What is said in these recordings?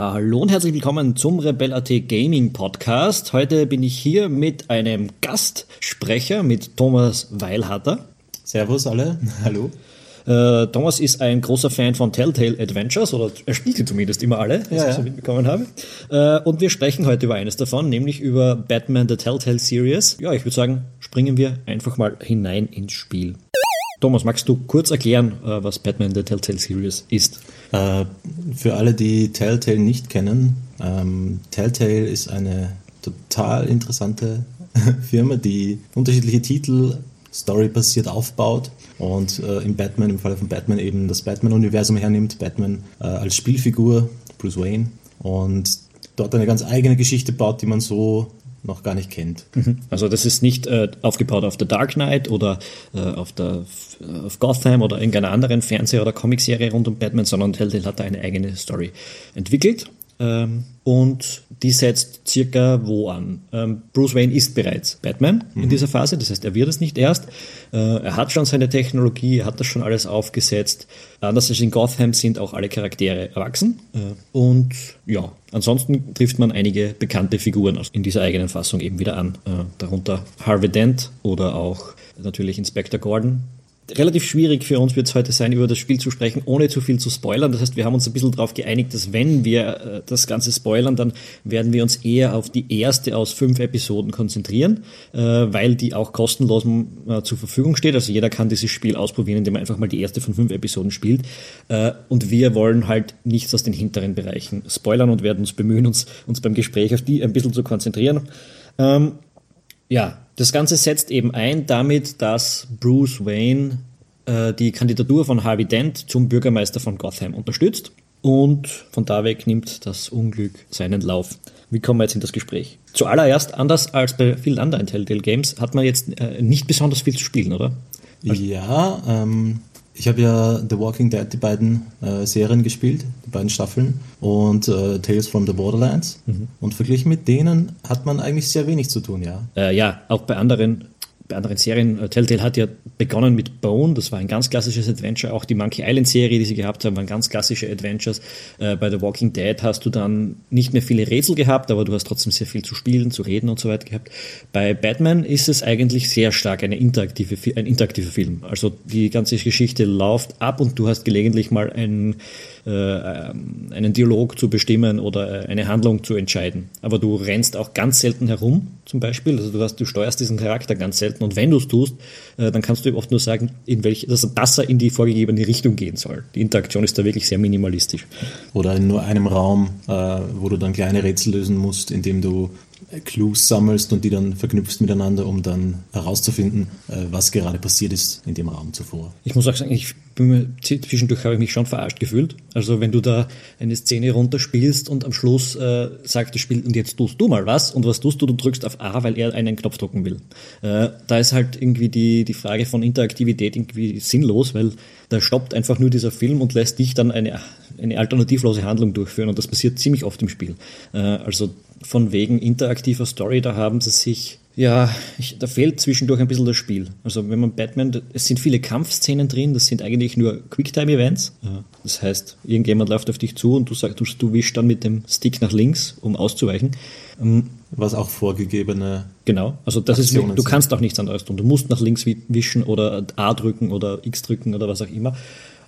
Ja, hallo und herzlich willkommen zum Rebel.at Gaming Podcast. Heute bin ich hier mit einem Gastsprecher, mit Thomas Weilhatter. Servus alle, hallo. Äh, Thomas ist ein großer Fan von Telltale Adventures, oder er spielt sie zumindest immer alle, was ja, ich so mitbekommen habe. Äh, und wir sprechen heute über eines davon, nämlich über Batman The Telltale Series. Ja, ich würde sagen, springen wir einfach mal hinein ins Spiel. Thomas, magst du kurz erklären, äh, was Batman The Telltale Series ist? Äh, für alle, die Telltale nicht kennen, ähm, Telltale ist eine total interessante Firma, die unterschiedliche Titel storybasiert aufbaut und äh, im Batman, im Falle von Batman eben das Batman-Universum hernimmt, Batman äh, als Spielfigur, Bruce Wayne, und dort eine ganz eigene Geschichte baut, die man so noch gar nicht kennt. Mhm. Also das ist nicht äh, aufgebaut auf der Dark Knight oder äh, auf, der, auf Gotham oder irgendeiner anderen Fernseh- oder Comicserie rund um Batman, sondern Telltale hat da eine eigene Story entwickelt. Ähm, und die setzt circa wo an? Ähm, Bruce Wayne ist bereits Batman mhm. in dieser Phase, das heißt, er wird es nicht erst. Äh, er hat schon seine Technologie, er hat das schon alles aufgesetzt. Anders als in Gotham sind auch alle Charaktere erwachsen. Äh, und ja, ansonsten trifft man einige bekannte Figuren in dieser eigenen Fassung eben wieder an. Äh, darunter Harvey Dent oder auch natürlich Inspector Gordon, relativ schwierig für uns wird es heute sein, über das Spiel zu sprechen, ohne zu viel zu spoilern. Das heißt, wir haben uns ein bisschen darauf geeinigt, dass wenn wir äh, das Ganze spoilern, dann werden wir uns eher auf die erste aus fünf Episoden konzentrieren, äh, weil die auch kostenlos äh, zur Verfügung steht. Also jeder kann dieses Spiel ausprobieren, indem er einfach mal die erste von fünf Episoden spielt. Und wir wollen halt nichts aus den hinteren Bereichen spoilern und werden uns bemühen, uns, uns beim Gespräch auf die ein bisschen zu konzentrieren. Ähm, ja, das Ganze setzt eben ein damit, dass Bruce Wayne äh, die Kandidatur von Harvey Dent zum Bürgermeister von Gotham unterstützt und von da weg nimmt das Unglück seinen Lauf. Wie kommen wir jetzt in das Gespräch? Zuallererst, anders als bei vielen anderen Telltale Games, hat man jetzt äh, nicht besonders viel zu spielen, oder? Also ja, ähm, ich habe ja The Walking Dead, die beiden äh, Serien gespielt, die beiden Staffeln und äh, Tales from the Borderlands. Mhm. Und verglichen mit denen hat man eigentlich sehr wenig zu tun, ja. Äh, ja, auch bei anderen bei anderen Serien. Äh, Telltale hat ja begonnen mit Bone, das war ein ganz klassisches Adventure. Auch die Monkey Island Serie, die sie gehabt haben, waren ganz klassische Adventures. Äh, bei The Walking Dead hast du dann nicht mehr viele Rätsel gehabt, aber du hast trotzdem sehr viel zu spielen, zu reden und so weiter gehabt. Bei Batman ist es eigentlich sehr stark eine interaktive, ein interaktiver Film. Also die ganze Geschichte läuft ab und du hast gelegentlich mal ein einen Dialog zu bestimmen oder äh, eine Handlung zu entscheiden. Aber du rennst auch ganz selten herum, zum Beispiel. Also du, hast, du steuerst diesen Charakter ganz selten und wenn du es tust, äh, dann kannst du oft nur sagen, in welche, dass, dass er in die vorgegebene Richtung gehen soll. Die Interaktion ist da wirklich sehr minimalistisch. Oder in nur einem Raum, wo du dann kleine Rätsel lösen musst, indem du Clues sammelst und die dann verknüpfst miteinander, um dann herauszufinden, was gerade passiert ist in dem Raum zuvor. Ich muss auch sagen, ich zwischendurch habe ich mich schon verarscht gefühlt. Also wenn du da eine Szene runterspielst und am Schluss äh, sagt das Spiel, und jetzt tust du mal was, und was tust du? Du drückst auf A, weil er einen Knopf drücken will. Äh, da ist halt irgendwie die, die Frage von Interaktivität irgendwie sinnlos, weil da stoppt einfach nur dieser Film und lässt dich dann eine, eine alternativlose Handlung durchführen und das passiert ziemlich oft im Spiel. Äh, also von wegen interaktiver Story, da haben sie sich ja, ich, da fehlt zwischendurch ein bisschen das Spiel. Also wenn man Batman, es sind viele Kampfszenen drin, das sind eigentlich nur Quicktime-Events. Ja. Das heißt, irgendjemand läuft auf dich zu und du sagst, du, du wischst dann mit dem Stick nach links, um auszuweichen. Ähm, Was auch vorgegebene. Genau, also das Aktionen ist, du kannst auch nichts anderes tun. Du musst nach links wischen oder A drücken oder X drücken oder was auch immer.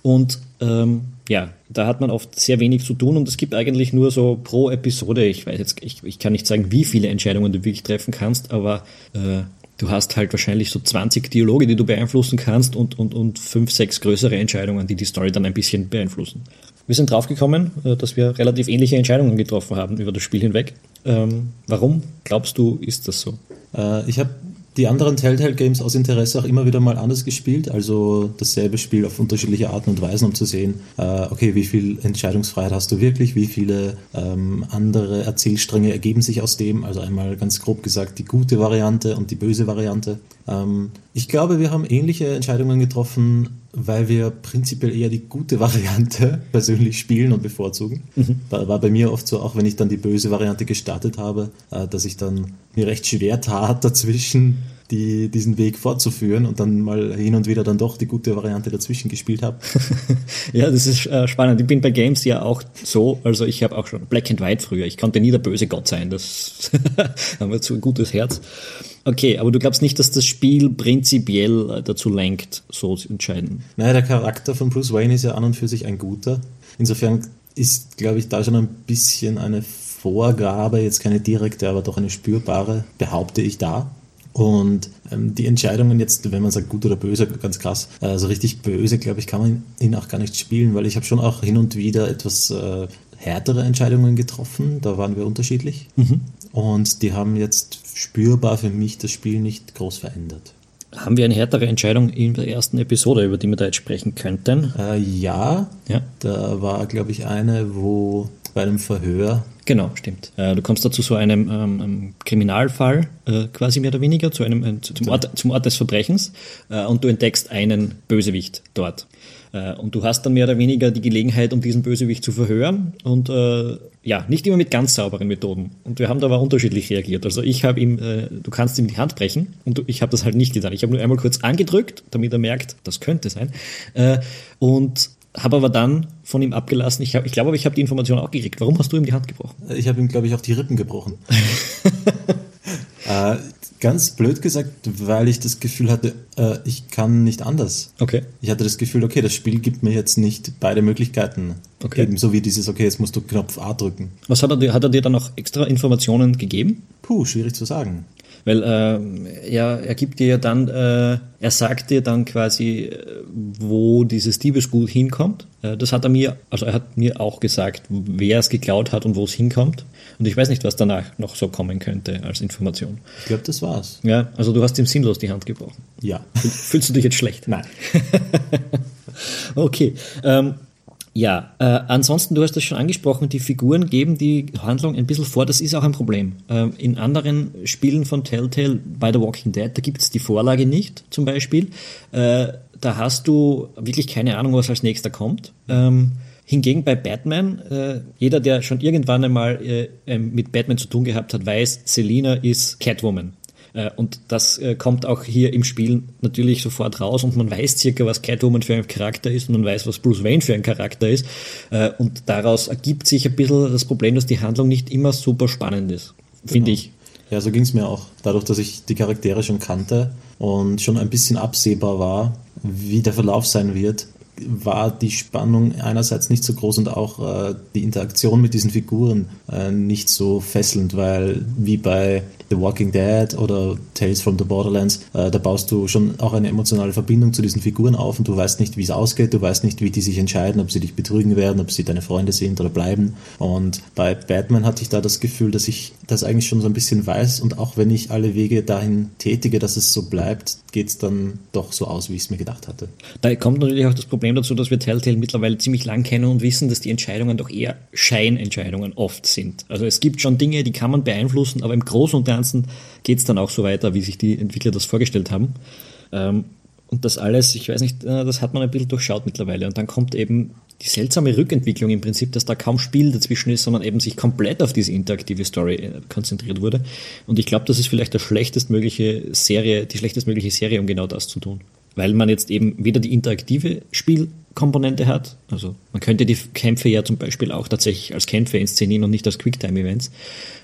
Und ähm, ja, da hat man oft sehr wenig zu tun und es gibt eigentlich nur so pro Episode, ich weiß jetzt, ich, ich kann nicht sagen, wie viele Entscheidungen du wirklich treffen kannst, aber äh, du hast halt wahrscheinlich so 20 Dialoge, die du beeinflussen kannst und, und, und fünf, sechs größere Entscheidungen, die die Story dann ein bisschen beeinflussen. Wir sind draufgekommen, äh, dass wir relativ ähnliche Entscheidungen getroffen haben über das Spiel hinweg. Ähm, warum glaubst du, ist das so? Äh, ich habe die anderen Telltale Games aus Interesse auch immer wieder mal anders gespielt, also dasselbe Spiel auf unterschiedliche Arten und Weisen, um zu sehen, äh, okay, wie viel Entscheidungsfreiheit hast du wirklich, wie viele ähm, andere Erzählstränge ergeben sich aus dem, also einmal ganz grob gesagt die gute Variante und die böse Variante. Ähm, ich glaube, wir haben ähnliche Entscheidungen getroffen, weil wir prinzipiell eher die gute Variante persönlich spielen und bevorzugen. Mhm. War bei mir oft so, auch wenn ich dann die böse Variante gestartet habe, äh, dass ich dann mir recht schwer tat, dazwischen die, diesen Weg fortzuführen und dann mal hin und wieder dann doch die gute Variante dazwischen gespielt habe. ja, das ist äh, spannend. Ich bin bei Games ja auch so, also ich habe auch schon Black and White früher. Ich konnte nie der böse Gott sein. Das haben wir zu ein gutes Herz. Okay, aber du glaubst nicht, dass das Spiel prinzipiell äh, dazu lenkt, so zu entscheiden? Naja, der Charakter von Bruce Wayne ist ja an und für sich ein guter. Insofern ist, glaube ich, da schon ein bisschen eine Vorgabe, jetzt keine direkte, aber doch eine spürbare, behaupte ich da. Und ähm, die Entscheidungen jetzt, wenn man sagt gut oder böse, ganz krass, also richtig böse, glaube ich, kann man ihn auch gar nicht spielen, weil ich habe schon auch hin und wieder etwas äh, härtere Entscheidungen getroffen, da waren wir unterschiedlich. Mhm. Und die haben jetzt spürbar für mich das Spiel nicht groß verändert. Haben wir eine härtere Entscheidung in der ersten Episode, über die wir da jetzt sprechen könnten? Äh, ja, ja, da war, glaube ich, eine, wo bei einem Verhör Genau, stimmt. Äh, du kommst da zu so einem ähm, Kriminalfall, äh, quasi mehr oder weniger, zu einem, äh, zum, Ort, zum Ort des Verbrechens äh, und du entdeckst einen Bösewicht dort. Äh, und du hast dann mehr oder weniger die Gelegenheit, um diesen Bösewicht zu verhören und äh, ja, nicht immer mit ganz sauberen Methoden. Und wir haben da aber unterschiedlich reagiert. Also ich habe ihm, du kannst ihm die Hand brechen und ich habe das halt nicht getan. Ich habe nur einmal kurz angedrückt, damit er merkt, das könnte sein. und habe aber dann von ihm abgelassen. Ich, hab, ich glaube aber, ich habe die Information auch gekriegt. Warum hast du ihm die Hand gebrochen? Ich habe ihm, glaube ich, auch die Rippen gebrochen. äh, ganz blöd gesagt, weil ich das Gefühl hatte, äh, ich kann nicht anders. Okay. Ich hatte das Gefühl, okay, das Spiel gibt mir jetzt nicht beide Möglichkeiten. Okay. Eben so wie dieses, okay, jetzt musst du Knopf A drücken. Was hat er dir, hat er dir dann noch extra Informationen gegeben? Puh, schwierig zu sagen. Weil äh, er, er gibt dir ja dann, äh, er sagt dir dann quasi, äh, wo dieses Diebesgut hinkommt. Äh, das hat er mir, also er hat mir auch gesagt, wer es geklaut hat und wo es hinkommt. Und ich weiß nicht, was danach noch so kommen könnte als Information. Ich glaube, das war's. Ja, also du hast ihm sinnlos die Hand gebrochen. Ja. Fühlst du dich jetzt schlecht? Nein. okay. Ähm, ja, äh, ansonsten, du hast das schon angesprochen, die Figuren geben die Handlung ein bisschen vor, das ist auch ein Problem. Ähm, in anderen Spielen von Telltale, bei The Walking Dead, da gibt es die Vorlage nicht, zum Beispiel. Äh, da hast du wirklich keine Ahnung, was als nächster kommt. Ähm, hingegen bei Batman, äh, jeder, der schon irgendwann einmal äh, ähm, mit Batman zu tun gehabt hat, weiß, Selina ist Catwoman. Äh, und das äh, kommt auch hier im Spiel natürlich sofort raus und man weiß circa, was Catwoman für ein Charakter ist und man weiß, was Bruce Wayne für ein Charakter ist. Äh, und daraus ergibt sich ein bisschen das Problem, dass die Handlung nicht immer super spannend ist, finde genau. ich. Ja, so ging es mir auch. Dadurch, dass ich die Charaktere schon kannte und schon ein bisschen absehbar war, wie der Verlauf sein wird, war die Spannung einerseits nicht so groß und auch äh, die Interaktion mit diesen Figuren äh, nicht so fesselnd, weil wie bei The Walking Dead oder Tales from the Borderlands, äh, da baust du schon auch eine emotionale Verbindung zu diesen Figuren auf und du weißt nicht, wie es ausgeht, du weißt nicht, wie die sich entscheiden, ob sie dich betrügen werden, ob sie deine Freunde sind oder bleiben. Und bei Batman hatte ich da das Gefühl, dass ich das eigentlich schon so ein bisschen weiß und auch wenn ich alle Wege dahin tätige, dass es so bleibt, geht es dann doch so aus, wie ich es mir gedacht hatte. Da kommt natürlich auch das Problem dazu, dass wir Telltale mittlerweile ziemlich lang kennen und wissen, dass die Entscheidungen doch eher Scheinentscheidungen oft sind. Also es gibt schon Dinge, die kann man beeinflussen, aber im Großen und Ganzen Ganzen geht es dann auch so weiter, wie sich die Entwickler das vorgestellt haben. Ähm, und das alles, ich weiß nicht, äh, das hat man ein bisschen durchschaut mittlerweile. Und dann kommt eben die seltsame Rückentwicklung im Prinzip, dass da kaum Spiel dazwischen ist, sondern eben sich komplett auf diese interaktive Story äh, konzentriert wurde. Und ich glaube, das ist vielleicht die schlechtestmögliche Serie, die schlechtestmögliche Serie, um genau das zu tun. Weil man jetzt eben weder die interaktive Spiel Komponente hat. Also man könnte die Kämpfe ja zum Beispiel auch tatsächlich als Kämpfe inszenieren und nicht als Quicktime-Events.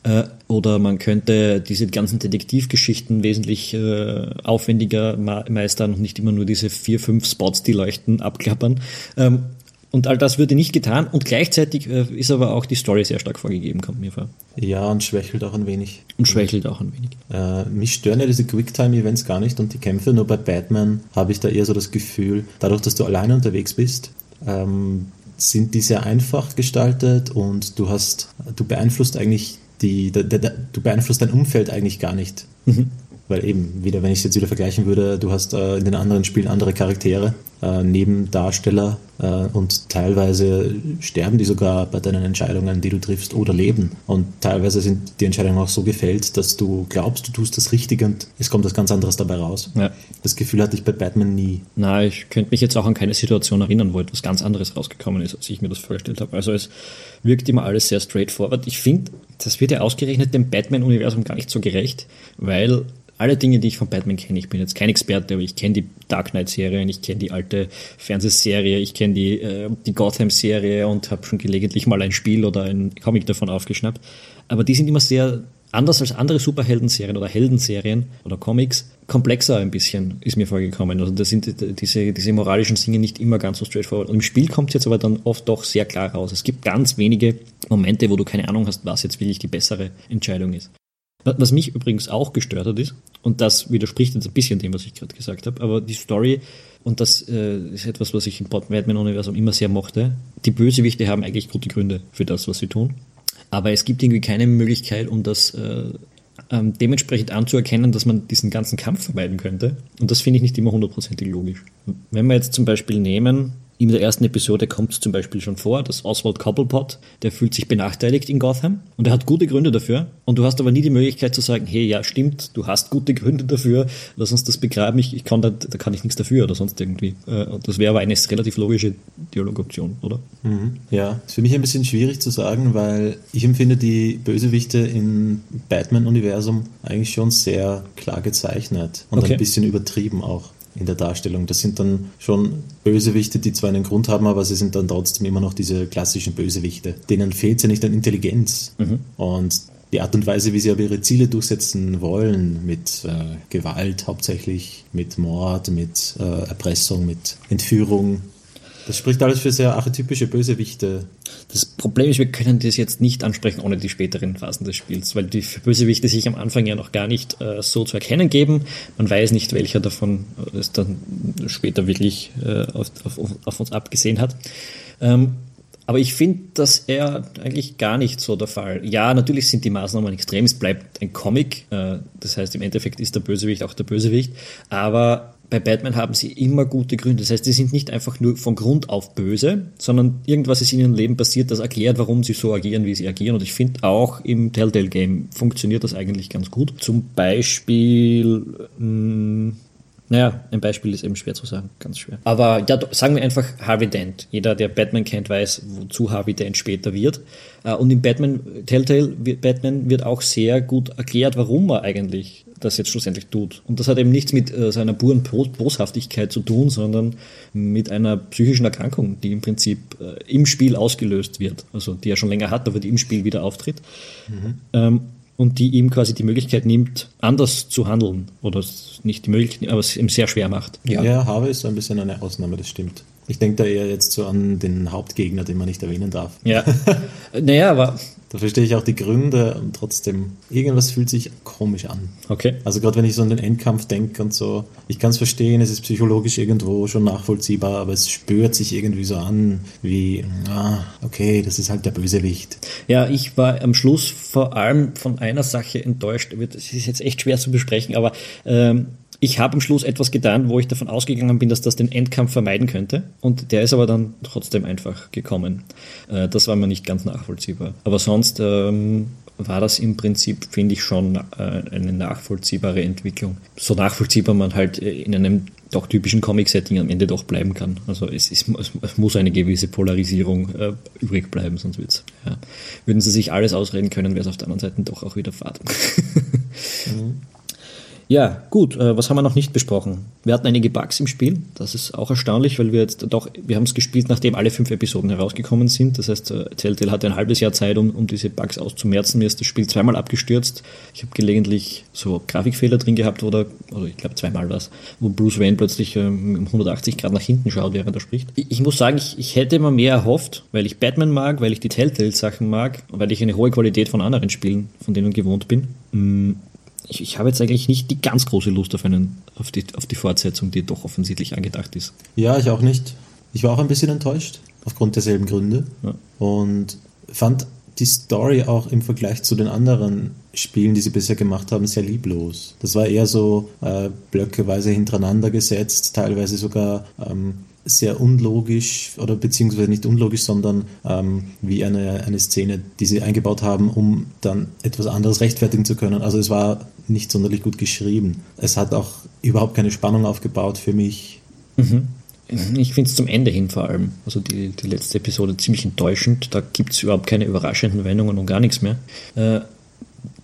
Äh, oder man könnte diese ganzen Detektivgeschichten wesentlich äh, aufwendiger meistern und nicht immer nur diese vier, fünf Spots, die leuchten, abklappern. Ähm, und all das würde nicht getan und gleichzeitig äh, ist aber auch die Story sehr stark vorgegeben, kommt mir vor. Ja, und schwächelt auch ein wenig. Und schwächelt auch ein wenig. Äh, mich stören ja diese Quicktime-Events gar nicht und die Kämpfe, nur bei Batman habe ich da eher so das Gefühl, dadurch, dass du alleine unterwegs bist, ähm, sind die sehr einfach gestaltet und du hast, du beeinflusst eigentlich die, de, de, de, du beeinflusst dein Umfeld eigentlich gar nicht. Mhm. Weil eben, wieder, wenn ich es jetzt wieder vergleichen würde, du hast äh, in den anderen Spielen andere Charaktere, äh, Nebendarsteller äh, und teilweise sterben die sogar bei deinen Entscheidungen, die du triffst oder leben. Und teilweise sind die Entscheidungen auch so gefällt, dass du glaubst, du tust das Richtige und es kommt was ganz anderes dabei raus. Ja. Das Gefühl hatte ich bei Batman nie. Na, ich könnte mich jetzt auch an keine Situation erinnern, wo etwas ganz anderes rausgekommen ist, als ich mir das vorgestellt habe. Also es wirkt immer alles sehr straightforward. Ich finde, das wird ja ausgerechnet dem Batman-Universum gar nicht so gerecht, weil alle Dinge, die ich von Batman kenne. Ich bin jetzt kein Experte, aber ich kenne die Dark Knight-Serien, ich kenne die alte Fernsehserie, ich kenne die, äh, die Gotham-Serie und habe schon gelegentlich mal ein Spiel oder ein Comic davon aufgeschnappt. Aber die sind immer sehr anders als andere Superhelden-Serien oder Heldenserien oder Comics, komplexer ein bisschen, ist mir vorgekommen. Also da sind diese, diese moralischen Dinge nicht immer ganz so straightforward. Und im Spiel kommt es jetzt aber dann oft doch sehr klar raus. Es gibt ganz wenige Momente, wo du keine Ahnung hast, was jetzt wirklich die bessere Entscheidung ist. Was mich übrigens auch gestört hat, ist, und das widerspricht jetzt ein bisschen dem, was ich gerade gesagt habe, aber die Story, und das äh, ist etwas, was ich im Batman-Universum immer sehr mochte, die Bösewichte haben eigentlich gute Gründe für das, was sie tun. Aber es gibt irgendwie keine Möglichkeit, um das äh, ähm, dementsprechend anzuerkennen, dass man diesen ganzen Kampf vermeiden könnte. Und das finde ich nicht immer hundertprozentig logisch. Wenn wir jetzt zum Beispiel nehmen, in der ersten Episode kommt es zum Beispiel schon vor, dass Oswald Cobblepot, der fühlt sich benachteiligt in Gotham und er hat gute Gründe dafür. Und du hast aber nie die Möglichkeit zu sagen, hey, ja, stimmt, du hast gute Gründe dafür, lass uns das begraben, ich, ich kann da, da kann ich nichts dafür oder sonst irgendwie. Äh, das wäre aber eine relativ logische Dialogoption, oder? Mhm. Ja, ist für mich ein bisschen schwierig zu sagen, weil ich empfinde die Bösewichte im Batman-Universum eigentlich schon sehr klar gezeichnet und okay. ein bisschen übertrieben auch in der Darstellung. Das sind dann schon Bösewichte, die zwar einen Grund haben, aber sie sind dann trotzdem immer noch diese klassischen Bösewichte. Denen fehlt ja nicht an Intelligenz. Mhm. Und die Art und Weise, wie sie aber ihre Ziele durchsetzen wollen, mit äh, Gewalt hauptsächlich, mit Mord, mit äh, Erpressung, mit Entführung, das spricht alles für sehr archetypische Bösewichte. Das Problem ist, wir können das jetzt nicht ansprechen ohne die späteren Phasen des Spiels, weil die Bösewichte sich am Anfang ja noch gar nicht äh, so zu erkennen geben. Man weiß nicht, welcher davon es dann später wirklich äh, auf, auf, auf, uns abgesehen hat. Ähm, aber ich finde das eher eigentlich gar nicht so der Fall. Ja, natürlich sind die Maßnahmen extrem. Es bleibt ein Comic. Äh, das heißt, im Endeffekt ist der Bösewicht auch der Bösewicht. Aber bei Batman haben sie immer gute Gründe. Das heißt, sie sind nicht einfach nur von Grund auf böse, sondern irgendwas ist in ihrem Leben passiert, das erklärt, warum sie so agieren, wie sie agieren. Und ich finde auch im Telltale-Game funktioniert das eigentlich ganz gut. Zum Beispiel, mh, hm, naja, ein Beispiel ist eben schwer zu sagen, ganz schwer. Aber ja, sagen wir einfach Harvey Dent. Jeder, der Batman kennt, weiß, wozu Harvey Dent später wird. Äh, und im Batman, Telltale Batman wird auch sehr gut erklärt, warum er eigentlich das jetzt schlussendlich tut. Und das hat eben nichts mit äh, seiner puren Boshaftigkeit zu tun, sondern mit einer psychischen Erkrankung, die im Prinzip äh, im Spiel ausgelöst wird. Also die er schon länger hat, aber die im Spiel wieder auftritt. Mhm. Ähm, und die ihm quasi die Möglichkeit nimmt, anders zu handeln. Oder nicht die Möglichkeit, aber es ihm sehr schwer macht. Ja, ja Harvey ist so ein bisschen eine Ausnahme, das stimmt. Ich denke da eher jetzt so an den Hauptgegner, den man nicht erwähnen darf. Ja. naja, aber. Da verstehe ich auch die Gründe und trotzdem, irgendwas fühlt sich komisch an. Okay. Also gerade wenn ich so an den Endkampf denke und so, ich kann es verstehen, es ist psychologisch irgendwo schon nachvollziehbar, aber es spürt sich irgendwie so an, wie, ah, okay, das ist halt der Bösewicht. Ja, ich war am Schluss vor allem von einer Sache enttäuscht. Das ist jetzt echt schwer zu besprechen, aber ähm, ich habe am Schluss etwas getan, wo ich davon ausgegangen bin, dass das den Endkampf vermeiden könnte. Und der ist aber dann trotzdem einfach gekommen. Äh, das war mir nicht ganz nachvollziehbar. Aber sonst ähm, war das im Prinzip, finde ich, schon äh, eine nachvollziehbare Entwicklung. So nachvollziehbar man halt äh, in einem doch typischen Comic-Setting am Ende doch bleiben kann. Also es, ist, es muss eine gewisse Polarisierung äh, übrig bleiben, sonst wird's. Ja. Würden sie sich alles ausreden können, wäre es auf der anderen Seite doch auch wieder Fahrt. mhm. Ja, gut. Äh, was haben wir noch nicht besprochen? Wir hatten einige Bugs im Spiel. Das ist auch erstaunlich, weil wir jetzt doch, wir haben es gespielt, nachdem alle fünf Episoden herausgekommen sind. Das heißt, äh, Telltale hatte ein halbes Jahr Zeit, um, um diese Bugs auszumerzen. Mir ist das Spiel zweimal abgestürzt. Ich habe gelegentlich so Grafikfehler drin gehabt oder, oder ich glaube zweimal was, wo Bruce Wayne plötzlich ähm, 180 Grad nach hinten schaut, während er spricht. Ich, ich muss sagen, ich, ich hätte immer mehr erhofft, weil ich Batman mag, weil ich die Telltale-Sachen mag, weil ich eine hohe Qualität von anderen Spielen, von denen gewohnt bin. Mm, ich, ich habe jetzt eigentlich nicht die ganz große Lust auf, einen, auf, die, auf die Fortsetzung, die doch offensichtlich angedacht ist. Ja, ich auch nicht. Ich war auch ein bisschen enttäuscht, aufgrund derselben Gründe. Ja. Und fand die Story auch im Vergleich zu den anderen Spielen, die sie bisher gemacht haben, sehr lieblos. Das war eher so äh, blöckeweise hintereinander gesetzt, teilweise sogar ähm, sehr unlogisch oder beziehungsweise nicht unlogisch, sondern ähm, wie eine, eine Szene, die sie eingebaut haben, um dann etwas anderes rechtfertigen zu können. Also es war nicht sonderlich gut geschrieben. Es hat auch überhaupt keine Spannung aufgebaut für mich. Mhm. Ich finde es zum Ende hin vor allem, also die, die letzte Episode ziemlich enttäuschend. Da gibt es überhaupt keine überraschenden Wendungen und gar nichts mehr. Äh,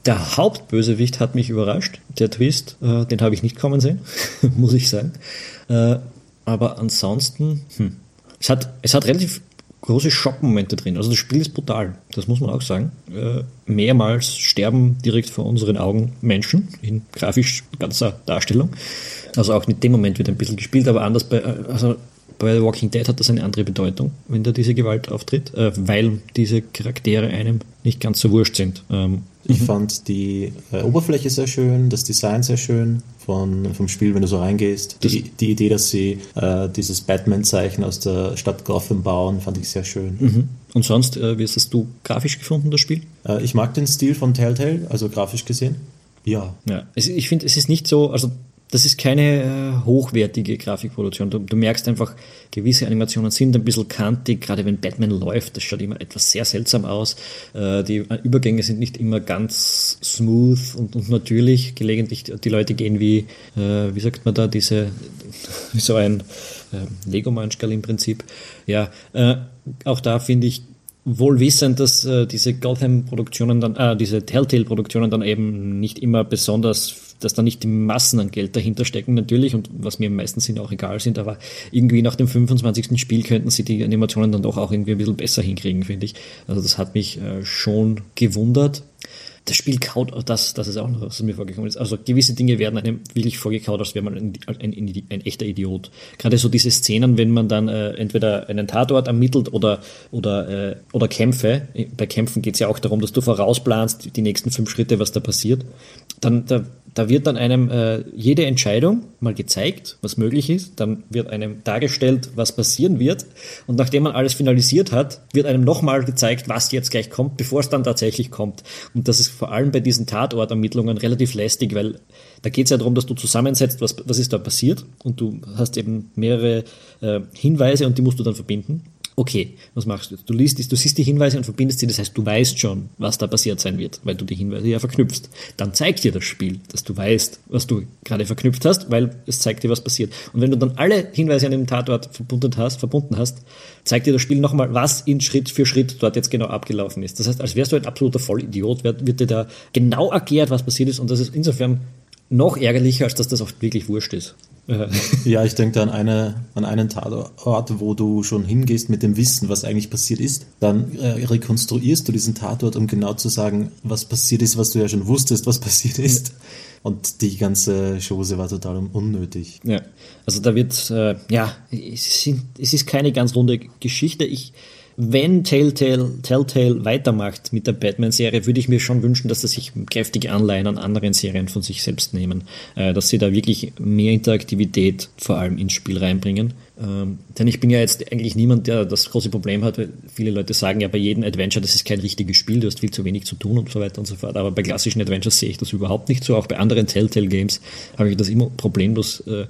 Der Hauptbösewicht hat mich überrascht. Der Twist, äh, den habe ich nicht kommen sehen, muss ich sagen. Äh, aber ansonsten, hm. es, hat, es hat relativ große Schockmomente drin. Also das Spiel ist brutal, das muss man auch sagen. Äh, mehrmals sterben direkt vor unseren Augen Menschen in grafisch ganzer Darstellung. Also auch in dem Moment wird ein bisschen gespielt, aber anders bei, äh, also bei The Walking Dead hat das eine andere Bedeutung, wenn da diese Gewalt auftritt, äh, weil diese Charaktere einem nicht ganz so wurscht sind. Ähm, ich mhm. fand die äh, Oberfläche sehr schön, das Design sehr schön von, vom Spiel, wenn du so reingehst. Die, die Idee, dass sie äh, dieses Batman-Zeichen aus der Stadt Gotham bauen, fand ich sehr schön. Mhm. Und sonst, äh, wie hast du grafisch gefunden, das Spiel? Äh, ich mag den Stil von Telltale, also grafisch gesehen. Ja. ja. Ich finde, es ist nicht so, also das ist keine äh, hochwertige Grafikproduktion. Du, du, merkst einfach, gewisse Animationen sind ein bisschen kantig, gerade wenn Batman läuft, das schaut immer etwas sehr seltsam aus. Äh, die Übergänge sind nicht immer ganz smooth und, und natürlich. Gelegentlich, die Leute gehen wie, äh, wie sagt man da, diese, wie so ein äh, Lego-Manschgal im Prinzip. Ja, äh, auch da finde ich, wohl wissend, dass äh, diese Gotham-Produktionen dann, äh, diese Telltale-Produktionen dann eben nicht immer besonders dass da nicht die Massen an Geld dahinter stecken natürlich und was mir im meisten Sinn auch egal sind, aber irgendwie nach dem 25. Spiel könnten sie die Animationen dann doch auch irgendwie ein bisschen besser hinkriegen, finde ich. Also das hat mich äh, schon gewundert das Spiel kaut, das, das ist auch noch, was mir vorgekommen ist. Also gewisse Dinge werden einem wirklich vorgekaut, als wäre man ein, ein, ein, ein, echter Idiot. Gerade so diese Szenen, wenn man dann äh, entweder einen Tatort ermittelt oder, oder, äh, oder Kämpfe. Bei Kämpfen geht es ja auch darum, dass du vorausplanst, die, die nächsten fünf Schritte, was da passiert. Dann, da, da wird dann einem äh, jede Entscheidung mal gezeigt, was möglich ist. Dann wird einem dargestellt, was passieren wird. Und nachdem man alles finalisiert hat, wird einem nochmal gezeigt, was jetzt gleich kommt, bevor es dann tatsächlich kommt. Und das ist vor allem bei diesen Tatortermittlungen relativ lästig, weil da geht es ja darum, dass du zusammensetzt, was, was ist da passiert. Und du hast eben mehrere äh, Hinweise und die musst du dann verbinden okay, was machst du? Du liest, du siehst die Hinweise und verbindest sie, das heißt, du weißt schon, was da passiert sein wird, weil du die Hinweise ja verknüpfst. Dann zeigt dir das Spiel, dass du weißt, was du gerade verknüpft hast, weil es zeigt dir, was passiert. Und wenn du dann alle Hinweise an dem Tatort verbunden hast, verbunden hast, zeigt dir das Spiel nochmal, was in Schritt für Schritt dort jetzt genau abgelaufen ist. Das heißt, als wärst du ein absoluter Vollidiot, wird, wird dir da genau erklärt, was passiert ist und das ist insofern noch ärgerlicher, als dass das oft wirklich wurscht ist. ja, ich denke an, eine, an einen Tatort, wo du schon hingehst mit dem Wissen, was eigentlich passiert ist. Dann äh, rekonstruierst du diesen Tatort, um genau zu sagen, was passiert ist, was du ja schon wusstest, was passiert ist. Ja. Und die ganze Chose war total unnötig. Ja, also da wird, äh, ja, es, sind, es ist keine ganz runde Geschichte. Ich wenn Telltale, Telltale weitermacht mit der Batman-Serie, würde ich mir schon wünschen, dass sie sich kräftige Anleihen an anderen Serien von sich selbst nehmen. Äh, dass sie da wirklich mehr Interaktivität vor allem ins Spiel reinbringen. Ähm, denn ich bin ja jetzt eigentlich niemand, der das große Problem hat, weil viele Leute sagen ja bei jedem Adventure, das ist kein richtiges Spiel, du hast viel zu wenig zu tun und so weiter und so fort. Aber bei klassischen Adventures sehe ich das überhaupt nicht so. Auch bei anderen Telltale-Games habe ich das immer problemlos äh,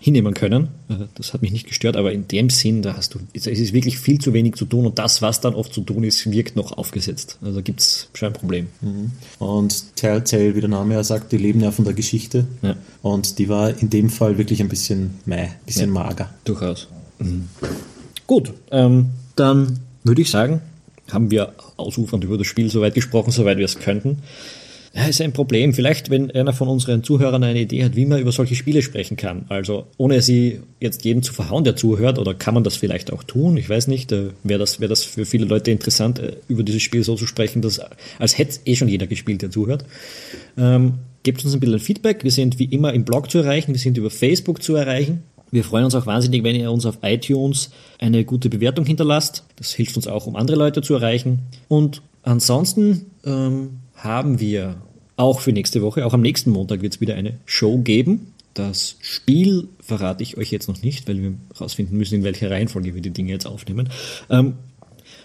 hinnehmen können. Äh, das hat mich nicht gestört, aber in dem Sinn, da hast du, es ist wirklich viel zu wenig zu tun und das, was dann oft zu tun ist, wirkt noch aufgesetzt. Also gibt es schon ein Problem. Mhm. Und Telltale, wie der Name ja sagt, die leben ja von der Geschichte. Ja. Und die war in dem Fall wirklich ein bisschen meh, ein bisschen ja, mager. Durchaus. Mhm. Gut, ähm, dann würde ich sagen, haben wir ausufernd über das Spiel soweit gesprochen, soweit wir es könnten. Ja, ist ein Problem. Vielleicht, wenn einer von unseren Zuhörern eine Idee hat, wie man über solche Spiele sprechen kann. Also, ohne sie jetzt jedem zu verhauen, der zuhört, oder kann man das vielleicht auch tun? Ich weiß nicht. Äh, Wäre das, wär das für viele Leute interessant, äh, über dieses Spiel so zu sprechen, dass, als hätte eh schon jeder gespielt, der zuhört. Ähm, gebt uns ein bisschen Feedback. Wir sind wie immer im Blog zu erreichen. Wir sind über Facebook zu erreichen. Wir freuen uns auch wahnsinnig, wenn ihr uns auf iTunes eine gute Bewertung hinterlasst. Das hilft uns auch, um andere Leute zu erreichen. Und ansonsten ähm, haben wir auch für nächste Woche, auch am nächsten Montag wird es wieder eine Show geben. Das Spiel verrate ich euch jetzt noch nicht, weil wir herausfinden müssen, in welcher Reihenfolge wir die Dinge jetzt aufnehmen. Ähm,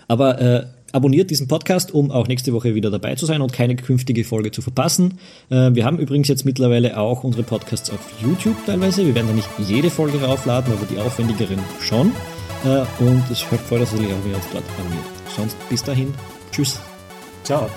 aber äh, abonniert diesen Podcast, um auch nächste Woche wieder dabei zu sein und keine künftige Folge zu verpassen. Äh, wir haben übrigens jetzt mittlerweile auch unsere Podcasts auf YouTube teilweise. Wir werden da nicht jede Folge raufladen, aber die aufwendigeren schon. Äh, und es freut uns natürlich auch, wenn ihr uns dort abonniert. Sonst bis dahin. Tschüss. Ciao.